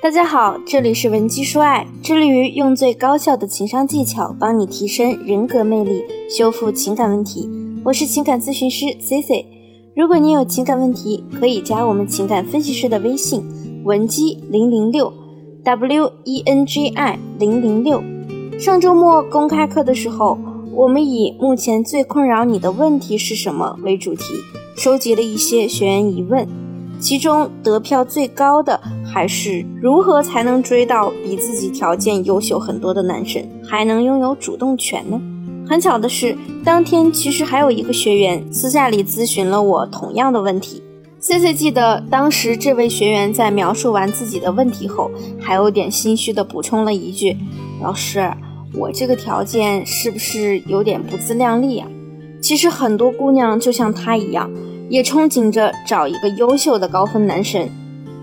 大家好，这里是文姬说爱，致力于用最高效的情商技巧帮你提升人格魅力，修复情感问题。我是情感咨询师 C C。如果你有情感问题，可以加我们情感分析师的微信文姬零零六 W E N G I 零零六。上周末公开课的时候，我们以目前最困扰你的问题是什么为主题，收集了一些学员疑问。其中得票最高的还是如何才能追到比自己条件优秀很多的男生，还能拥有主动权呢？很巧的是，当天其实还有一个学员私下里咨询了我同样的问题。C C 记得当时这位学员在描述完自己的问题后，还有点心虚的补充了一句：“老师，我这个条件是不是有点不自量力啊？”其实很多姑娘就像他一样。也憧憬着找一个优秀的高分男神，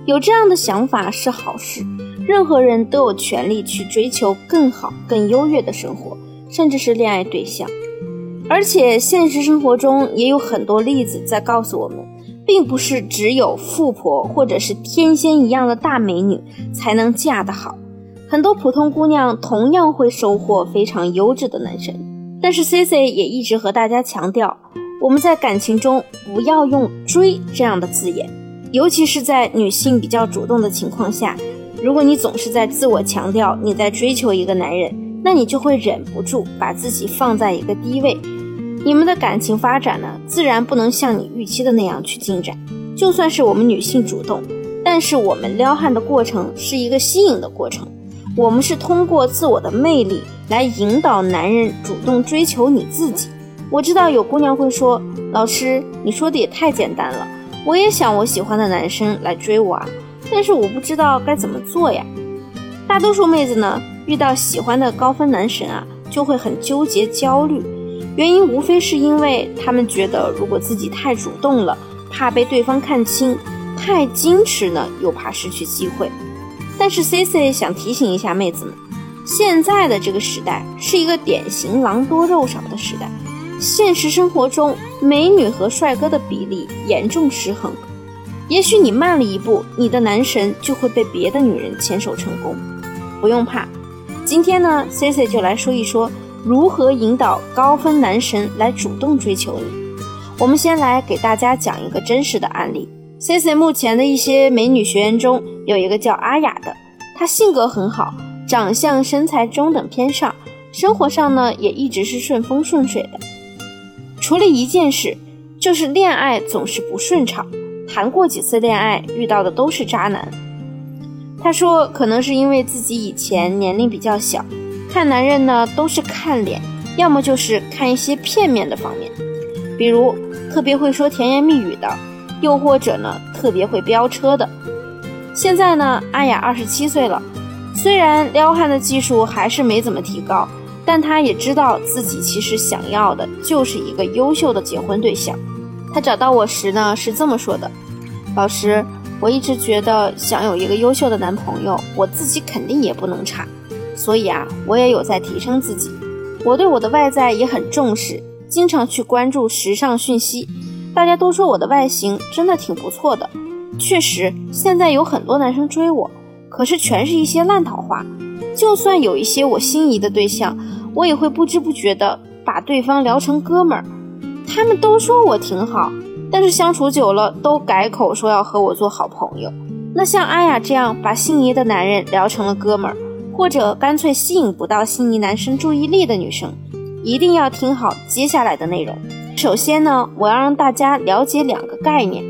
有这样的想法是好事。任何人都有权利去追求更好、更优越的生活，甚至是恋爱对象。而且现实生活中也有很多例子在告诉我们，并不是只有富婆或者是天仙一样的大美女才能嫁得好，很多普通姑娘同样会收获非常优质的男神。但是 C C 也一直和大家强调。我们在感情中不要用“追”这样的字眼，尤其是在女性比较主动的情况下。如果你总是在自我强调你在追求一个男人，那你就会忍不住把自己放在一个低位，你们的感情发展呢，自然不能像你预期的那样去进展。就算是我们女性主动，但是我们撩汉的过程是一个吸引的过程，我们是通过自我的魅力来引导男人主动追求你自己。我知道有姑娘会说：“老师，你说的也太简单了，我也想我喜欢的男生来追我啊，但是我不知道该怎么做呀。”大多数妹子呢，遇到喜欢的高分男神啊，就会很纠结焦虑，原因无非是因为他们觉得如果自己太主动了，怕被对方看清；太矜持呢，又怕失去机会。但是 C C 想提醒一下妹子们，现在的这个时代是一个典型狼多肉少的时代。现实生活中，美女和帅哥的比例严重失衡。也许你慢了一步，你的男神就会被别的女人牵手成功。不用怕，今天呢，C C 就来说一说如何引导高分男神来主动追求你。我们先来给大家讲一个真实的案例。C C 目前的一些美女学员中有一个叫阿雅的，她性格很好，长相身材中等偏上，生活上呢也一直是顺风顺水的。除了一件事，就是恋爱总是不顺畅，谈过几次恋爱遇到的都是渣男。他说，可能是因为自己以前年龄比较小，看男人呢都是看脸，要么就是看一些片面的方面，比如特别会说甜言蜜语的，又或者呢特别会飙车的。现在呢，阿雅二十七岁了，虽然撩汉的技术还是没怎么提高。但他也知道自己其实想要的就是一个优秀的结婚对象。他找到我时呢是这么说的：“老师，我一直觉得想有一个优秀的男朋友，我自己肯定也不能差。所以啊，我也有在提升自己。我对我的外在也很重视，经常去关注时尚讯息。大家都说我的外形真的挺不错的。确实，现在有很多男生追我，可是全是一些烂桃花。就算有一些我心仪的对象。”我也会不知不觉的把对方聊成哥们儿，他们都说我挺好，但是相处久了都改口说要和我做好朋友。那像阿雅这样把心仪的男人聊成了哥们儿，或者干脆吸引不到心仪男生注意力的女生，一定要听好接下来的内容。首先呢，我要让大家了解两个概念：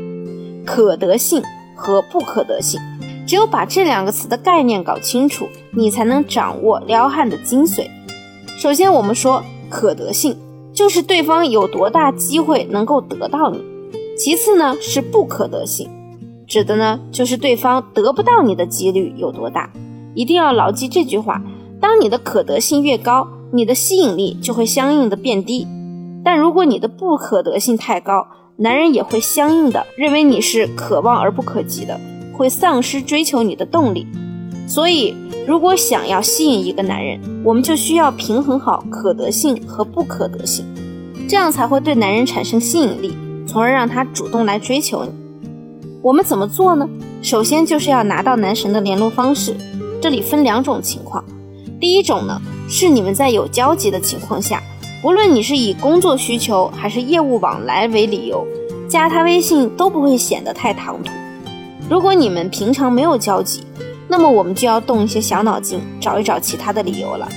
可得性和不可得性。只有把这两个词的概念搞清楚，你才能掌握撩汉的精髓。首先，我们说可得性，就是对方有多大机会能够得到你；其次呢是不可得性，指的呢就是对方得不到你的几率有多大。一定要牢记这句话：当你的可得性越高，你的吸引力就会相应的变低；但如果你的不可得性太高，男人也会相应的认为你是可望而不可及的，会丧失追求你的动力。所以，如果想要吸引一个男人，我们就需要平衡好可得性和不可得性，这样才会对男人产生吸引力，从而让他主动来追求你。我们怎么做呢？首先就是要拿到男神的联络方式，这里分两种情况。第一种呢，是你们在有交集的情况下，无论你是以工作需求还是业务往来为理由，加他微信都不会显得太唐突。如果你们平常没有交集，那么我们就要动一些小脑筋，找一找其他的理由了。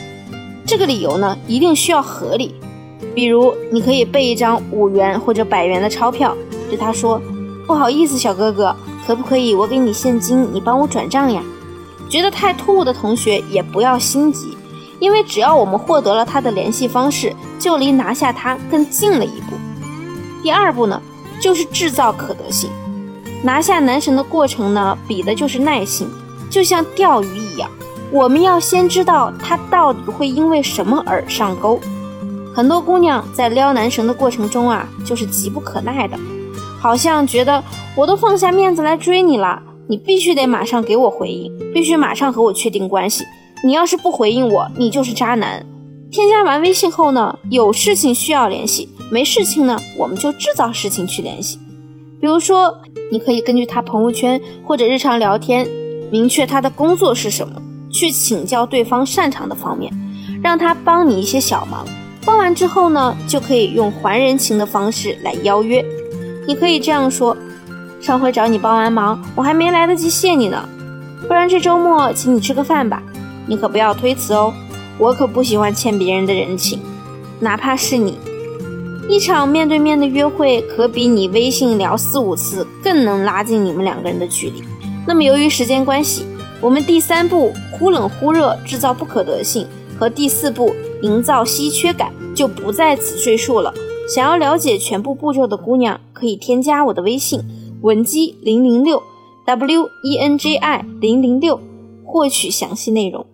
这个理由呢，一定需要合理。比如，你可以备一张五元或者百元的钞票，对他说：“不好意思，小哥哥，可不可以我给你现金，你帮我转账呀？”觉得太突兀的同学也不要心急，因为只要我们获得了他的联系方式，就离拿下他更近了一步。第二步呢，就是制造可得性。拿下男神的过程呢，比的就是耐心，就像钓鱼一样，我们要先知道他到底会因为什么而上钩。很多姑娘在撩男神的过程中啊，就是急不可耐的，好像觉得我都放下面子来追你了。你必须得马上给我回应，必须马上和我确定关系。你要是不回应我，你就是渣男。添加完微信后呢，有事情需要联系，没事情呢，我们就制造事情去联系。比如说，你可以根据他朋友圈或者日常聊天，明确他的工作是什么，去请教对方擅长的方面，让他帮你一些小忙。帮完之后呢，就可以用还人情的方式来邀约。你可以这样说。上回找你帮完忙，我还没来得及谢你呢，不然这周末请你吃个饭吧，你可不要推辞哦，我可不喜欢欠别人的人情，哪怕是你。一场面对面的约会，可比你微信聊四五次更能拉近你们两个人的距离。那么由于时间关系，我们第三步忽冷忽热制造不可得性和第四步营造稀缺感就不在此赘述了。想要了解全部步骤的姑娘，可以添加我的微信。文姬零零六，W E N J I 零零六，获取详细内容。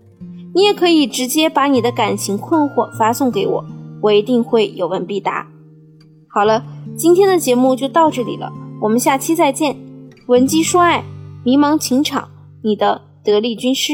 你也可以直接把你的感情困惑发送给我，我一定会有问必答。好了，今天的节目就到这里了，我们下期再见。文姬说爱，迷茫情场，你的得力军师。